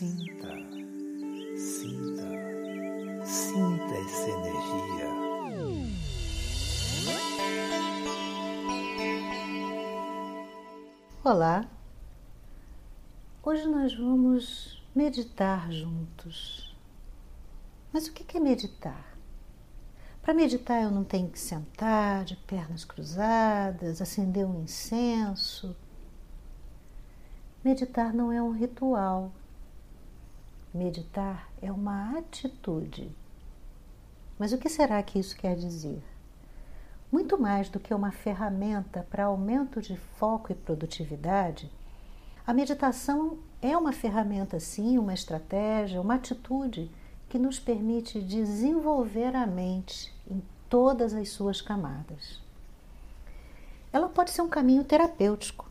Sinta, sinta, sinta essa energia. Olá, hoje nós vamos meditar juntos. Mas o que é meditar? Para meditar eu não tenho que sentar de pernas cruzadas, acender um incenso. Meditar não é um ritual. Meditar é uma atitude. Mas o que será que isso quer dizer? Muito mais do que uma ferramenta para aumento de foco e produtividade, a meditação é uma ferramenta, sim, uma estratégia, uma atitude que nos permite desenvolver a mente em todas as suas camadas. Ela pode ser um caminho terapêutico,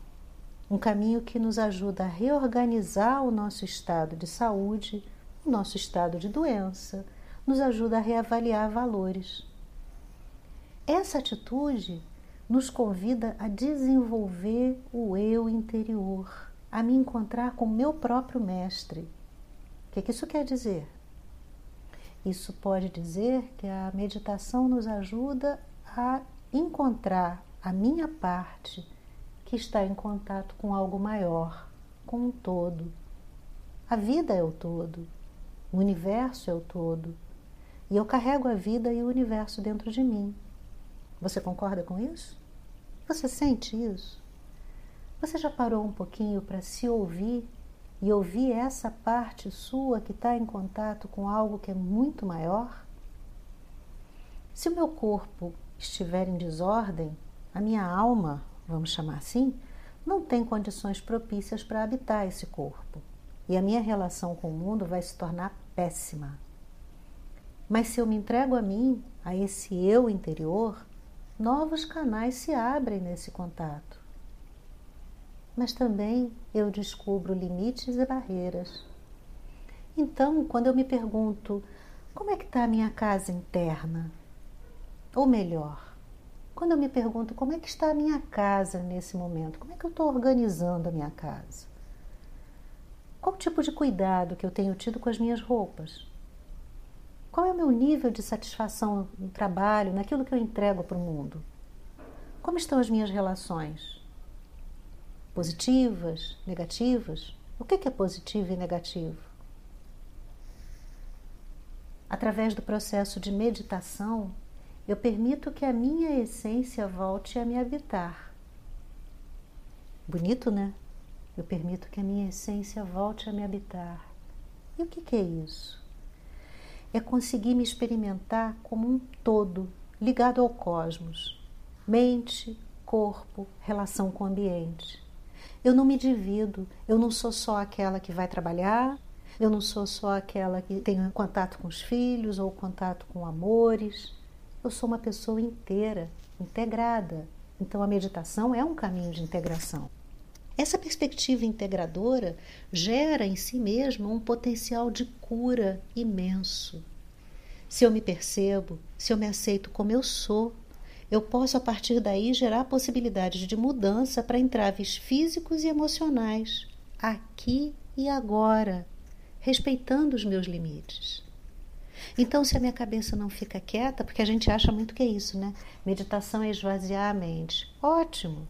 um caminho que nos ajuda a reorganizar o nosso estado de saúde, o nosso estado de doença, nos ajuda a reavaliar valores. Essa atitude nos convida a desenvolver o eu interior, a me encontrar com o meu próprio mestre. O que, que isso quer dizer? Isso pode dizer que a meditação nos ajuda a encontrar a minha parte que está em contato com algo maior, com um todo. A vida é o todo, o universo é o todo, e eu carrego a vida e o universo dentro de mim. Você concorda com isso? Você sente isso? Você já parou um pouquinho para se ouvir e ouvir essa parte sua que está em contato com algo que é muito maior? Se o meu corpo estiver em desordem, a minha alma vamos chamar assim, não tem condições propícias para habitar esse corpo. E a minha relação com o mundo vai se tornar péssima. Mas se eu me entrego a mim, a esse eu interior, novos canais se abrem nesse contato. Mas também eu descubro limites e barreiras. Então, quando eu me pergunto como é que está a minha casa interna, ou melhor, quando eu me pergunto como é que está a minha casa nesse momento, como é que eu estou organizando a minha casa? Qual o tipo de cuidado que eu tenho tido com as minhas roupas? Qual é o meu nível de satisfação no trabalho, naquilo que eu entrego para o mundo? Como estão as minhas relações? Positivas, negativas? O que é positivo e negativo? Através do processo de meditação, eu permito que a minha essência volte a me habitar. Bonito, né? Eu permito que a minha essência volte a me habitar. E o que, que é isso? É conseguir me experimentar como um todo, ligado ao cosmos. Mente, corpo, relação com o ambiente. Eu não me divido, eu não sou só aquela que vai trabalhar, eu não sou só aquela que tem contato com os filhos ou contato com amores. Eu sou uma pessoa inteira, integrada. Então a meditação é um caminho de integração. Essa perspectiva integradora gera em si mesma um potencial de cura imenso. Se eu me percebo, se eu me aceito como eu sou, eu posso a partir daí gerar possibilidades de mudança para entraves físicos e emocionais, aqui e agora, respeitando os meus limites. Então, se a minha cabeça não fica quieta, porque a gente acha muito que é isso, né? Meditação é esvaziar a mente. Ótimo!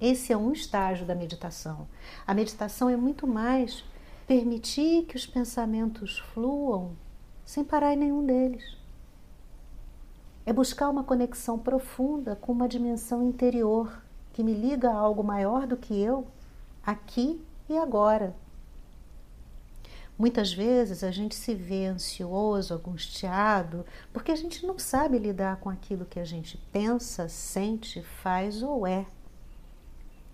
Esse é um estágio da meditação. A meditação é muito mais permitir que os pensamentos fluam sem parar em nenhum deles. É buscar uma conexão profunda com uma dimensão interior que me liga a algo maior do que eu, aqui e agora. Muitas vezes a gente se vê ansioso, angustiado, porque a gente não sabe lidar com aquilo que a gente pensa, sente, faz ou é.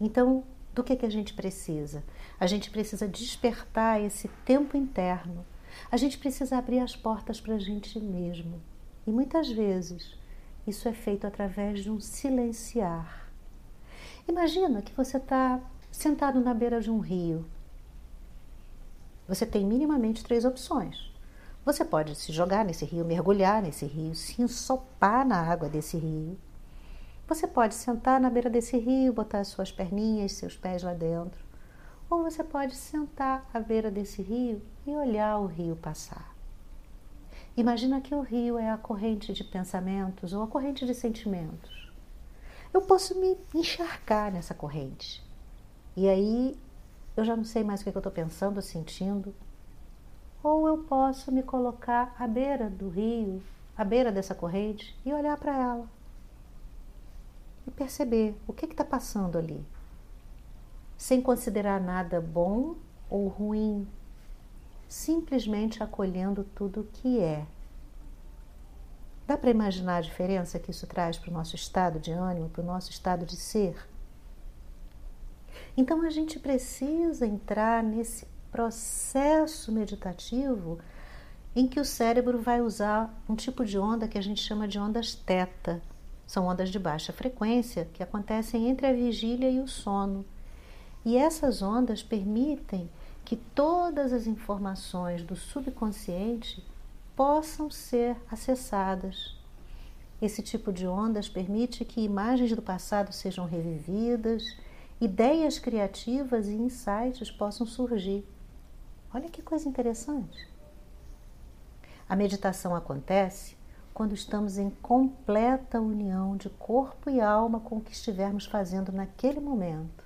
Então, do que, que a gente precisa? A gente precisa despertar esse tempo interno. A gente precisa abrir as portas para a gente mesmo. E muitas vezes isso é feito através de um silenciar. Imagina que você está sentado na beira de um rio você tem minimamente três opções. Você pode se jogar nesse rio, mergulhar nesse rio, se ensopar na água desse rio. Você pode sentar na beira desse rio, botar as suas perninhas, seus pés lá dentro. Ou você pode sentar à beira desse rio e olhar o rio passar. Imagina que o rio é a corrente de pensamentos ou a corrente de sentimentos. Eu posso me encharcar nessa corrente. E aí eu já não sei mais o que eu estou pensando, sentindo. Ou eu posso me colocar à beira do rio, à beira dessa corrente e olhar para ela. E perceber o que está passando ali. Sem considerar nada bom ou ruim, simplesmente acolhendo tudo o que é. Dá para imaginar a diferença que isso traz para o nosso estado de ânimo, para o nosso estado de ser? Então a gente precisa entrar nesse processo meditativo em que o cérebro vai usar um tipo de onda que a gente chama de ondas teta. São ondas de baixa frequência que acontecem entre a vigília e o sono. E essas ondas permitem que todas as informações do subconsciente possam ser acessadas. Esse tipo de ondas permite que imagens do passado sejam revividas, ideias criativas e insights possam surgir. Olha que coisa interessante. A meditação acontece quando estamos em completa união de corpo e alma com o que estivermos fazendo naquele momento.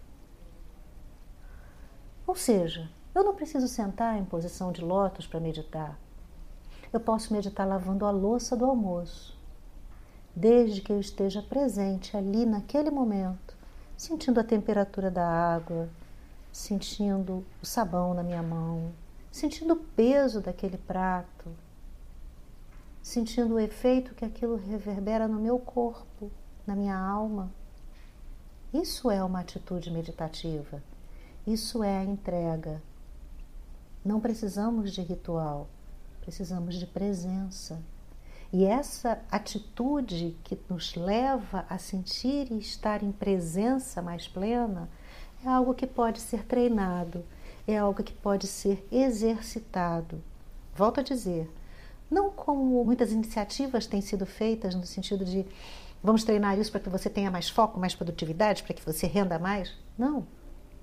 Ou seja, eu não preciso sentar em posição de lótus para meditar. Eu posso meditar lavando a louça do almoço, desde que eu esteja presente ali naquele momento, sentindo a temperatura da água, sentindo o sabão na minha mão, sentindo o peso daquele prato, sentindo o efeito que aquilo reverbera no meu corpo, na minha alma. Isso é uma atitude meditativa. Isso é a entrega. Não precisamos de ritual, precisamos de presença. E essa atitude que nos leva a sentir e estar em presença mais plena é algo que pode ser treinado, é algo que pode ser exercitado. Volto a dizer, não como muitas iniciativas têm sido feitas no sentido de vamos treinar isso para que você tenha mais foco, mais produtividade, para que você renda mais. Não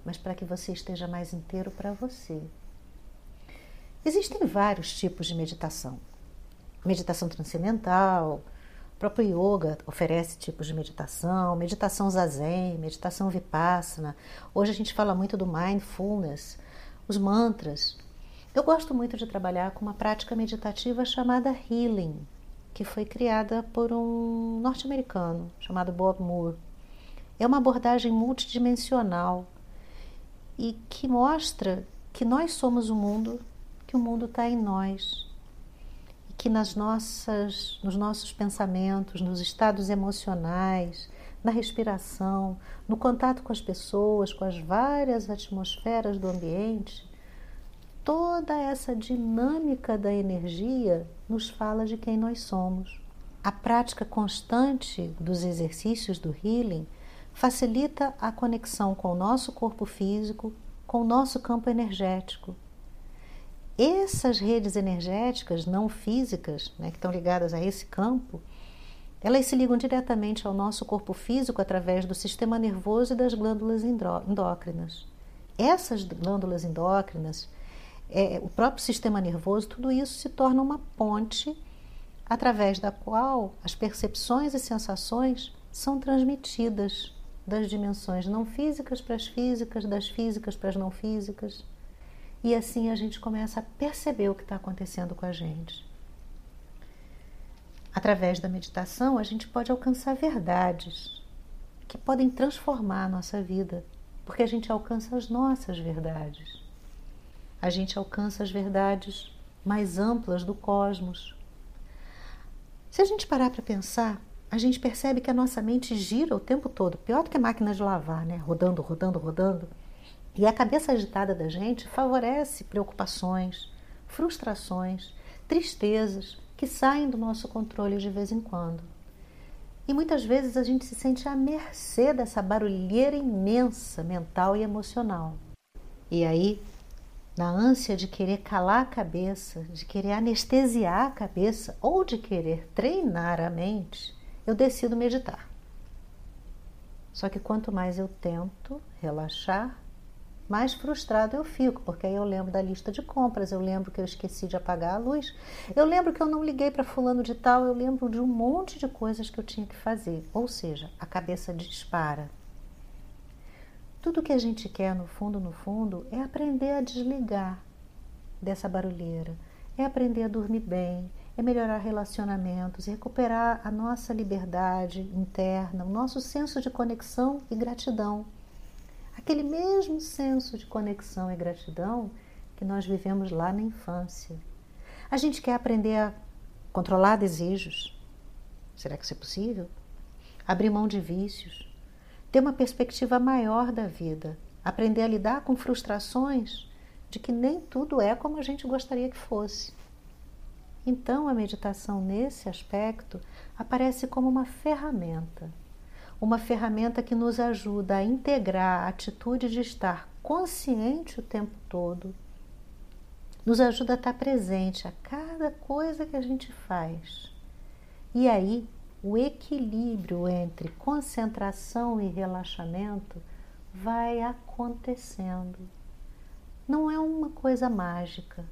mas para que você esteja mais inteiro para você. Existem vários tipos de meditação. Meditação transcendental, o próprio yoga oferece tipos de meditação, meditação zazen, meditação vipassana. Hoje a gente fala muito do mindfulness, os mantras. Eu gosto muito de trabalhar com uma prática meditativa chamada healing, que foi criada por um norte-americano chamado Bob Moore. É uma abordagem multidimensional e que mostra que nós somos o mundo, que o mundo está em nós que nas nossas, nos nossos pensamentos, nos estados emocionais, na respiração, no contato com as pessoas, com as várias atmosferas do ambiente, toda essa dinâmica da energia nos fala de quem nós somos. A prática constante dos exercícios do healing facilita a conexão com o nosso corpo físico, com o nosso campo energético. Essas redes energéticas não físicas, né, que estão ligadas a esse campo, elas se ligam diretamente ao nosso corpo físico através do sistema nervoso e das glândulas endócrinas. Essas glândulas endócrinas, é, o próprio sistema nervoso, tudo isso se torna uma ponte através da qual as percepções e sensações são transmitidas das dimensões não físicas para as físicas, das físicas para as não físicas. E assim a gente começa a perceber o que está acontecendo com a gente. Através da meditação, a gente pode alcançar verdades que podem transformar a nossa vida, porque a gente alcança as nossas verdades. A gente alcança as verdades mais amplas do cosmos. Se a gente parar para pensar, a gente percebe que a nossa mente gira o tempo todo, pior do que a máquina de lavar, né? Rodando, rodando, rodando. E a cabeça agitada da gente favorece preocupações, frustrações, tristezas que saem do nosso controle de vez em quando. E muitas vezes a gente se sente à mercê dessa barulheira imensa mental e emocional. E aí, na ânsia de querer calar a cabeça, de querer anestesiar a cabeça ou de querer treinar a mente, eu decido meditar. Só que quanto mais eu tento relaxar, mais frustrado eu fico, porque aí eu lembro da lista de compras, eu lembro que eu esqueci de apagar a luz, eu lembro que eu não liguei para fulano de tal, eu lembro de um monte de coisas que eu tinha que fazer. Ou seja, a cabeça dispara. Tudo que a gente quer no fundo, no fundo, é aprender a desligar dessa barulheira, é aprender a dormir bem, é melhorar relacionamentos, recuperar a nossa liberdade interna, o nosso senso de conexão e gratidão aquele mesmo senso de conexão e gratidão que nós vivemos lá na infância. A gente quer aprender a controlar desejos. Será que isso é possível? Abrir mão de vícios, ter uma perspectiva maior da vida, aprender a lidar com frustrações de que nem tudo é como a gente gostaria que fosse. Então, a meditação, nesse aspecto, aparece como uma ferramenta uma ferramenta que nos ajuda a integrar a atitude de estar consciente o tempo todo, nos ajuda a estar presente a cada coisa que a gente faz. E aí, o equilíbrio entre concentração e relaxamento vai acontecendo. Não é uma coisa mágica,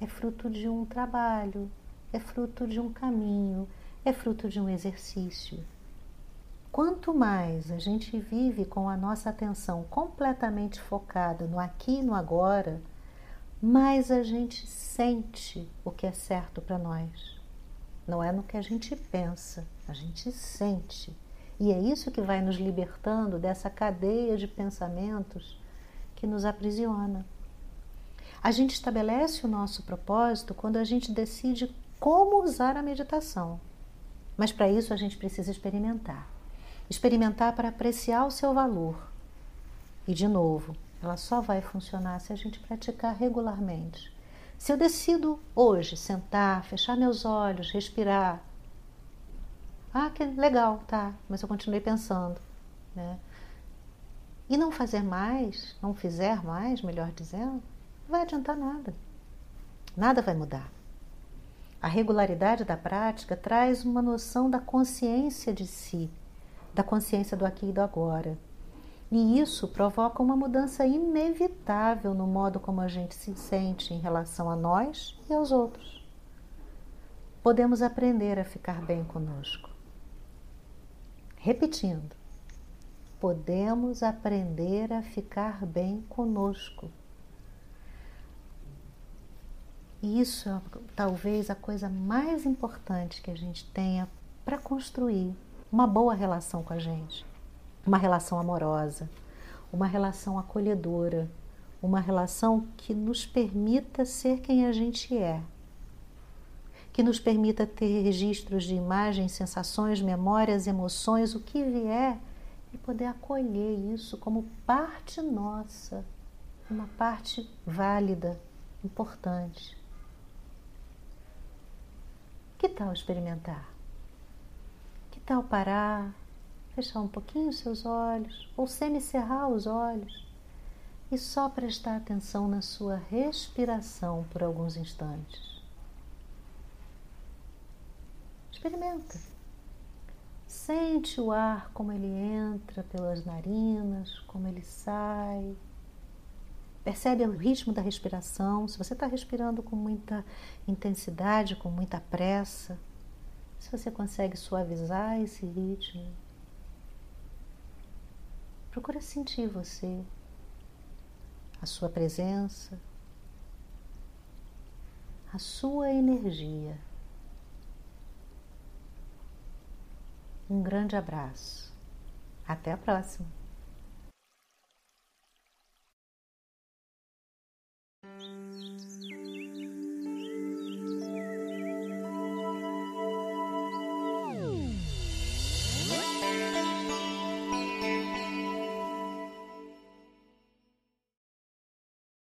é fruto de um trabalho, é fruto de um caminho, é fruto de um exercício. Quanto mais a gente vive com a nossa atenção completamente focada no aqui e no agora, mais a gente sente o que é certo para nós. Não é no que a gente pensa, a gente sente. E é isso que vai nos libertando dessa cadeia de pensamentos que nos aprisiona. A gente estabelece o nosso propósito quando a gente decide como usar a meditação. Mas para isso a gente precisa experimentar experimentar para apreciar o seu valor. E de novo, ela só vai funcionar se a gente praticar regularmente. Se eu decido hoje sentar, fechar meus olhos, respirar, ah, que legal, tá, mas eu continuei pensando, né? E não fazer mais, não fizer mais, melhor dizendo, não vai adiantar nada. Nada vai mudar. A regularidade da prática traz uma noção da consciência de si, da consciência do aqui e do agora. E isso provoca uma mudança inevitável no modo como a gente se sente em relação a nós e aos outros. Podemos aprender a ficar bem conosco. Repetindo, podemos aprender a ficar bem conosco. E isso é talvez a coisa mais importante que a gente tenha para construir uma boa relação com a gente, uma relação amorosa, uma relação acolhedora, uma relação que nos permita ser quem a gente é, que nos permita ter registros de imagens, sensações, memórias, emoções, o que vier e poder acolher isso como parte nossa, uma parte válida, importante. Que tal experimentar? Tal parar, fechar um pouquinho os seus olhos ou semicerrar os olhos e só prestar atenção na sua respiração por alguns instantes? Experimenta. Sente o ar como ele entra pelas narinas, como ele sai. Percebe o ritmo da respiração. Se você está respirando com muita intensidade, com muita pressa, se você consegue suavizar esse ritmo, procura sentir você, a sua presença, a sua energia. Um grande abraço. Até a próxima!